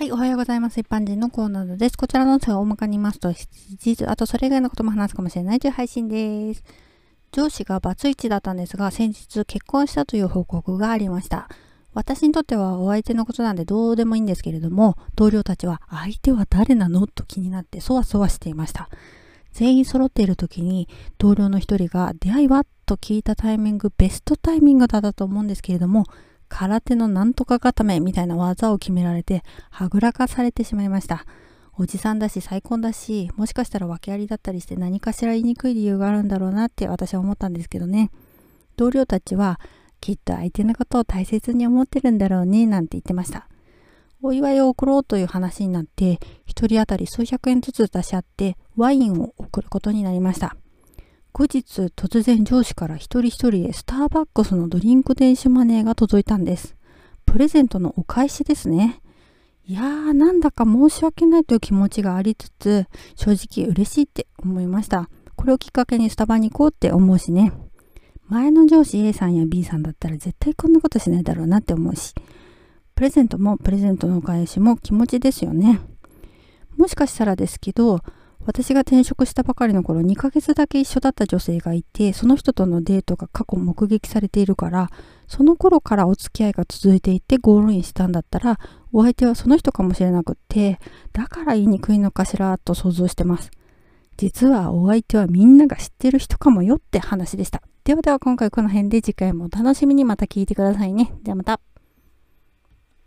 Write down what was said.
はい、おはようございます。一般人のコーナーです。こちらの音声を大まかに言いますと、実、あとそれ以外のことも話すかもしれないという配信です。上司がバツイチだったんですが、先日結婚したという報告がありました。私にとってはお相手のことなんでどうでもいいんですけれども、同僚たちは相手は誰なの？と気になってそわそわしていました。全員揃っている時に同僚の一人が出会いは？と聞いたタイミング、ベストタイミングだったと思うんですけれども、空手のなんとか固めみたいな技を決められて、はぐらかされてしまいました。おじさんだし再婚だし、もしかしたら訳ありだったりして何かしら言いにくい理由があるんだろうなって私は思ったんですけどね。同僚たちは、きっと相手のことを大切に思ってるんだろうね、なんて言ってました。お祝いを送ろうという話になって、一人当たり数百円ずつ出し合ってワインを送ることになりました。後日突然上司から一人一人へスターバックスのドリンク電子マネーが届いたんです。プレゼントのお返しですね。いやーなんだか申し訳ないという気持ちがありつつ正直嬉しいって思いました。これをきっかけにスタバに行こうって思うしね。前の上司 A さんや B さんだったら絶対こんなことしないだろうなって思うし。プレゼントもプレゼントのお返しも気持ちですよね。もしかしたらですけど私が転職したばかりの頃2ヶ月だけ一緒だった女性がいてその人とのデートが過去目撃されているからその頃からお付き合いが続いていてゴールインしたんだったらお相手はその人かもしれなくってだから言いにくいのかしらと想像してます。実はお相手はみんなが知ってる人かもよって話でした。ではでは今回この辺で次回もお楽しみに。また聞いてくださいね。ではまた。